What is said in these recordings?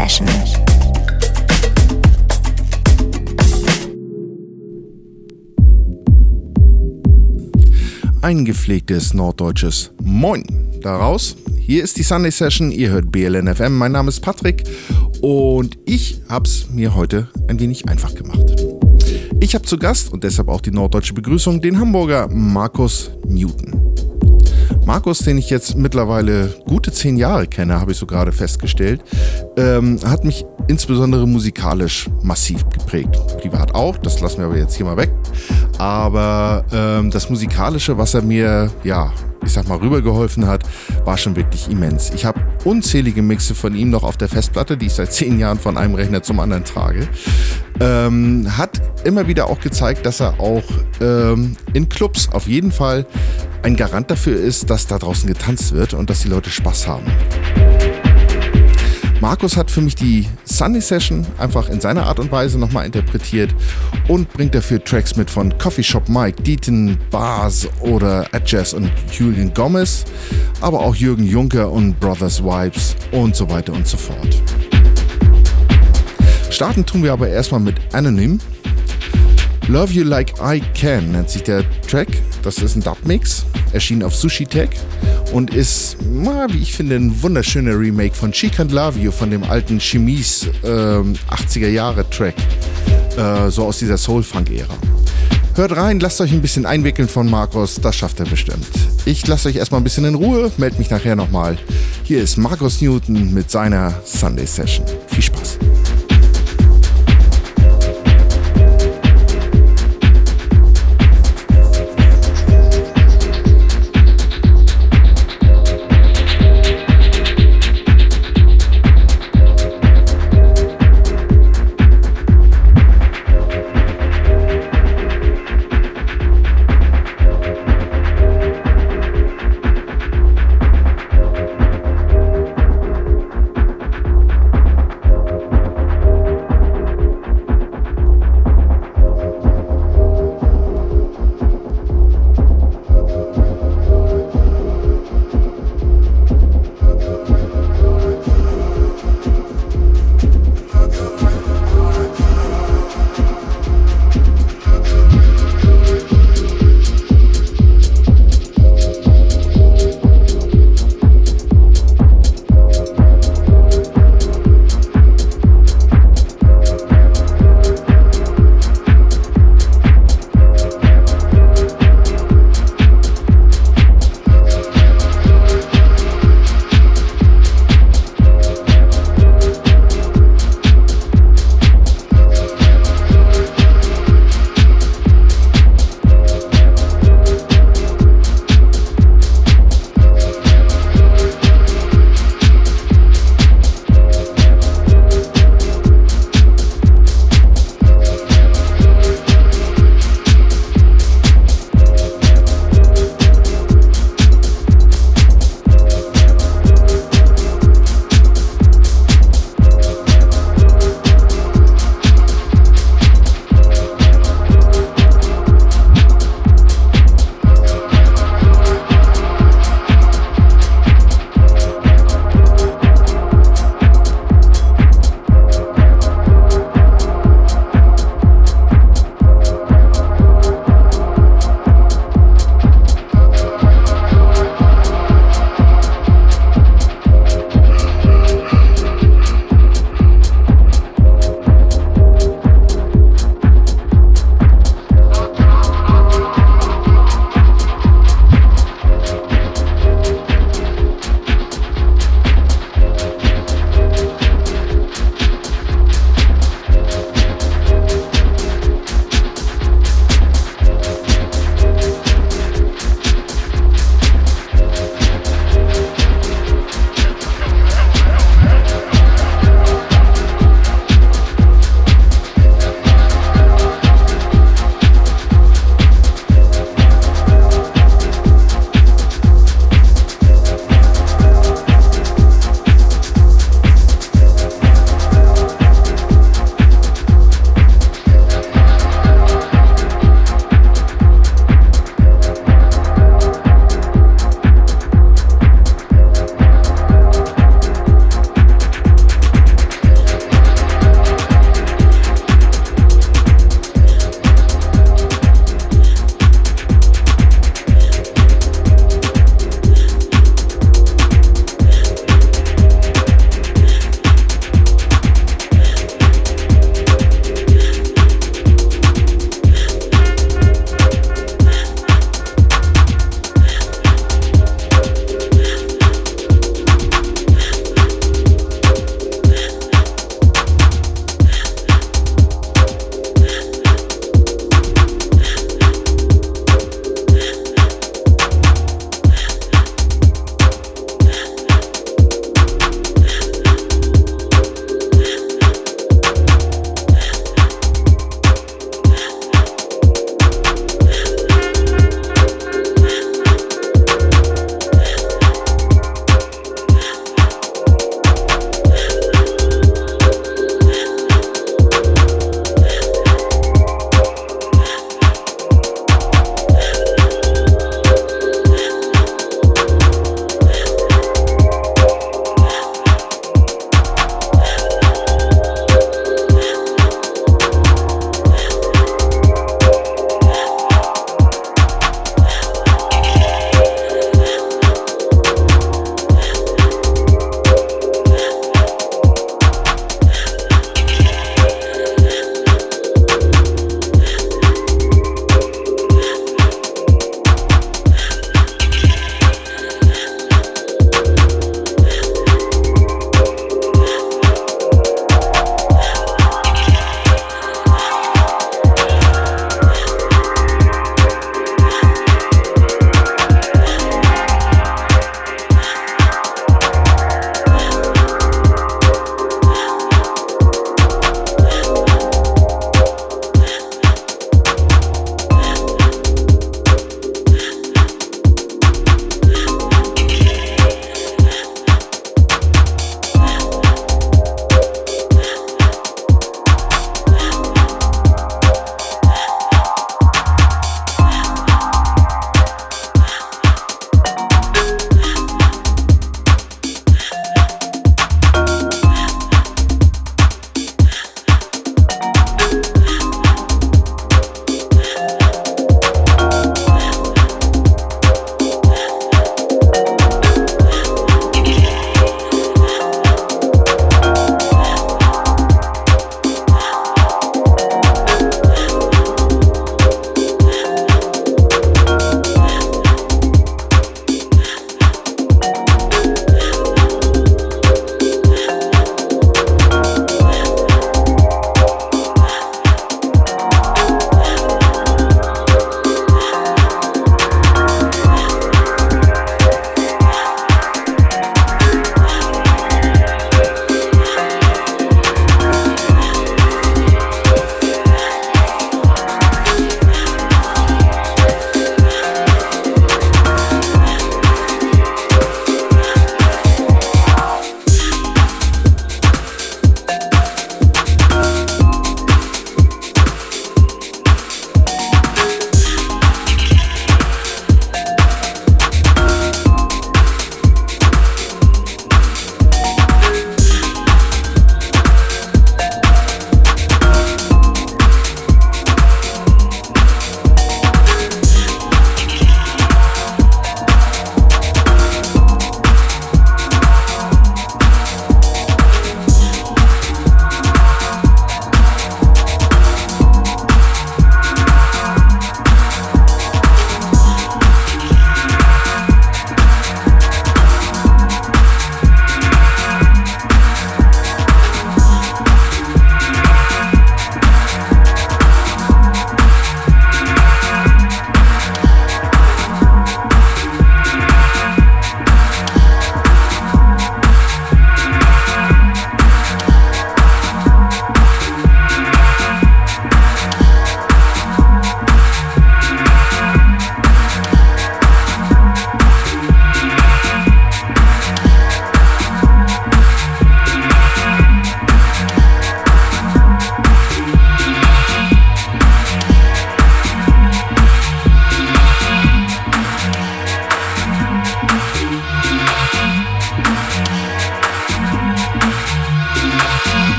Session. Ein gepflegtes norddeutsches Moin daraus. Hier ist die Sunday Session, ihr hört BLN FM. Mein Name ist Patrick und ich habe es mir heute ein wenig einfach gemacht. Ich habe zu Gast und deshalb auch die norddeutsche Begrüßung den Hamburger Markus Newton. Markus, den ich jetzt mittlerweile gute zehn Jahre kenne, habe ich so gerade festgestellt, ähm, hat mich insbesondere musikalisch massiv geprägt. Privat auch, das lassen wir aber jetzt hier mal weg. Aber ähm, das Musikalische, was er mir, ja, ich sag mal, rübergeholfen hat, war schon wirklich immens. Ich habe unzählige Mixe von ihm noch auf der Festplatte, die ich seit zehn Jahren von einem Rechner zum anderen trage. Ähm, hat immer wieder auch gezeigt, dass er auch ähm, in Clubs auf jeden Fall ein Garant dafür ist, dass da draußen getanzt wird und dass die Leute Spaß haben. Markus hat für mich die Sunday Session einfach in seiner Art und Weise nochmal interpretiert und bringt dafür Tracks mit von Coffee Shop Mike, Deaton, Bars oder Adjazz und Julian Gomez, aber auch Jürgen Juncker und Brothers Vibes und so weiter und so fort. Starten tun wir aber erstmal mit Anonym. Love You Like I Can nennt sich der Track. Das ist ein Dub-Mix, erschien auf Sushi Tech und ist, wie ich finde, ein wunderschöner Remake von She Can't Love You, von dem alten Chemise äh, 80er Jahre Track, äh, so aus dieser Soul-Funk-Ära. Hört rein, lasst euch ein bisschen einwickeln von Markus, das schafft er bestimmt. Ich lasse euch erstmal ein bisschen in Ruhe, melde mich nachher nochmal. Hier ist Markus Newton mit seiner Sunday Session. Viel Spaß.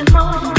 you know.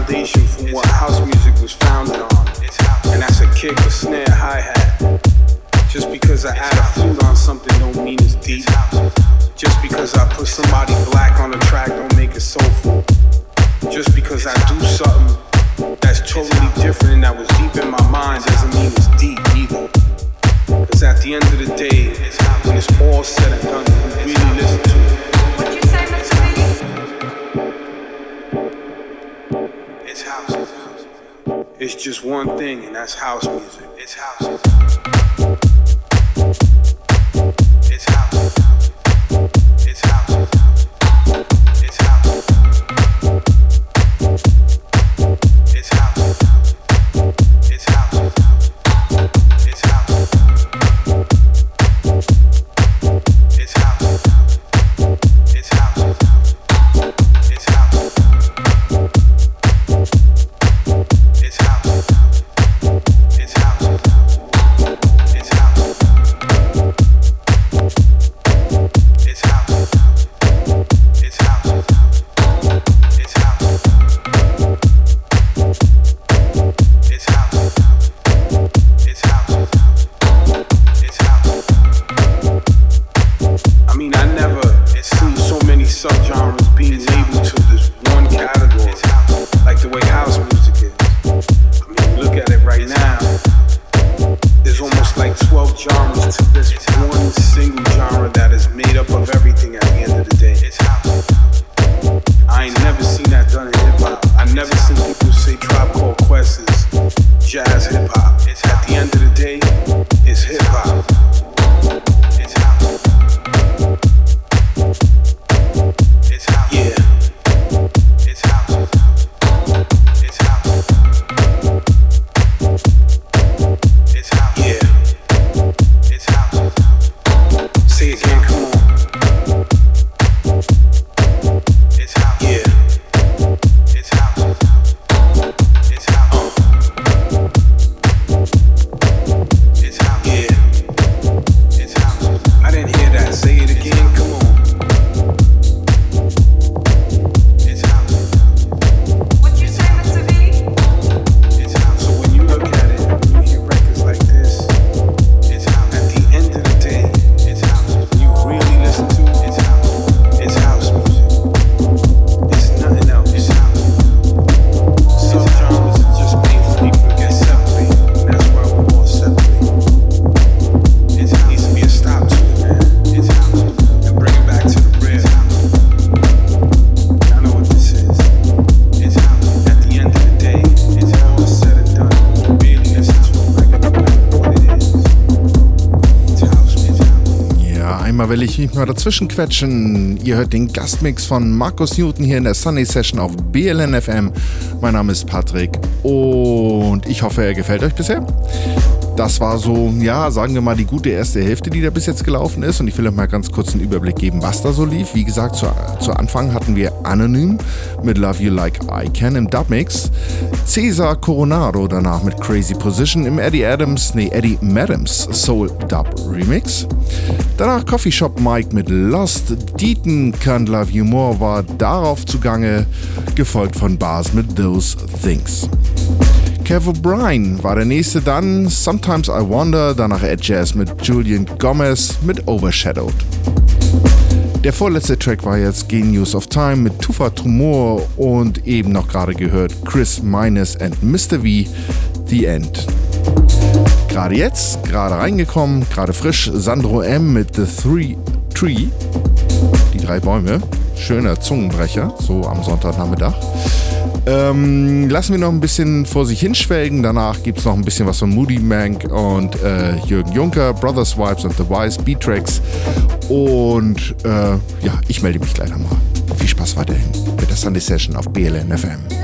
foundation for what house music was founded on. And that's a kick, a snare, hi hat. Just because I add a flute on something don't mean it's deep. one thing, and that's house music. It's house music. Will ich mich mal dazwischen quetschen. Ihr hört den Gastmix von Markus Newton hier in der Sunday Session auf BLNFM. Mein Name ist Patrick und ich hoffe, er gefällt euch bisher. Das war so, ja, sagen wir mal, die gute erste Hälfte, die da bis jetzt gelaufen ist. Und ich will euch mal ganz kurz einen Überblick geben, was da so lief. Wie gesagt, zu, zu Anfang hatten wir Anonym mit Love You Like I Can im Dubmix. Cesar Coronado danach mit Crazy Position im Eddie Adams, nee, Eddie Madams Soul Dub Remix. Danach Coffee Shop Mike mit Lost. Deaton Can't Love You More war darauf zugange, gefolgt von Bars mit Those Things. Kev O'Brien war der nächste dann, Sometimes I Wonder, danach Ed Jazz mit Julian Gomez mit Overshadowed. Der vorletzte Track war jetzt Genius of Time mit Tufa Tumor und eben noch gerade gehört Chris Minus and Mr. V, The End. Gerade jetzt, gerade reingekommen, gerade frisch, Sandro M mit The Three Tree, die drei Bäume, schöner Zungenbrecher, so am Sonntagnachmittag. Ähm, lassen wir noch ein bisschen vor sich hinschwelgen. Danach gibt es noch ein bisschen was von Moody Mank und äh, Jürgen Juncker, Brothers Vibes and The Wise, Beat Tracks. Und äh, ja, ich melde mich gleich nochmal. viel Spaß weiterhin mit der Sunday Session auf BLN FM.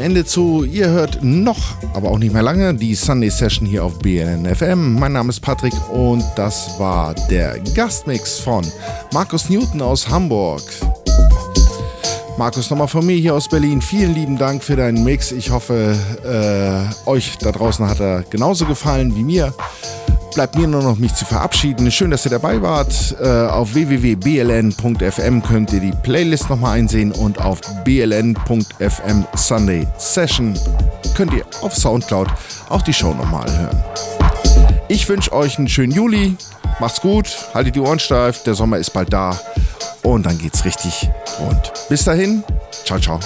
Ende zu. Ihr hört noch, aber auch nicht mehr lange, die Sunday Session hier auf BNN FM. Mein Name ist Patrick und das war der Gastmix von Markus Newton aus Hamburg. Markus, nochmal von mir hier aus Berlin. Vielen lieben Dank für deinen Mix. Ich hoffe, äh, euch da draußen hat er genauso gefallen wie mir. Bleibt mir nur noch mich zu verabschieden. Schön, dass ihr dabei wart. Äh, auf www.bln.fm könnt ihr die Playlist nochmal einsehen und auf bln.fm Sunday Session könnt ihr auf Soundcloud auch die Show nochmal hören. Ich wünsche euch einen schönen Juli. Macht's gut, haltet die Ohren steif, der Sommer ist bald da und dann geht's richtig rund. Bis dahin, ciao, ciao.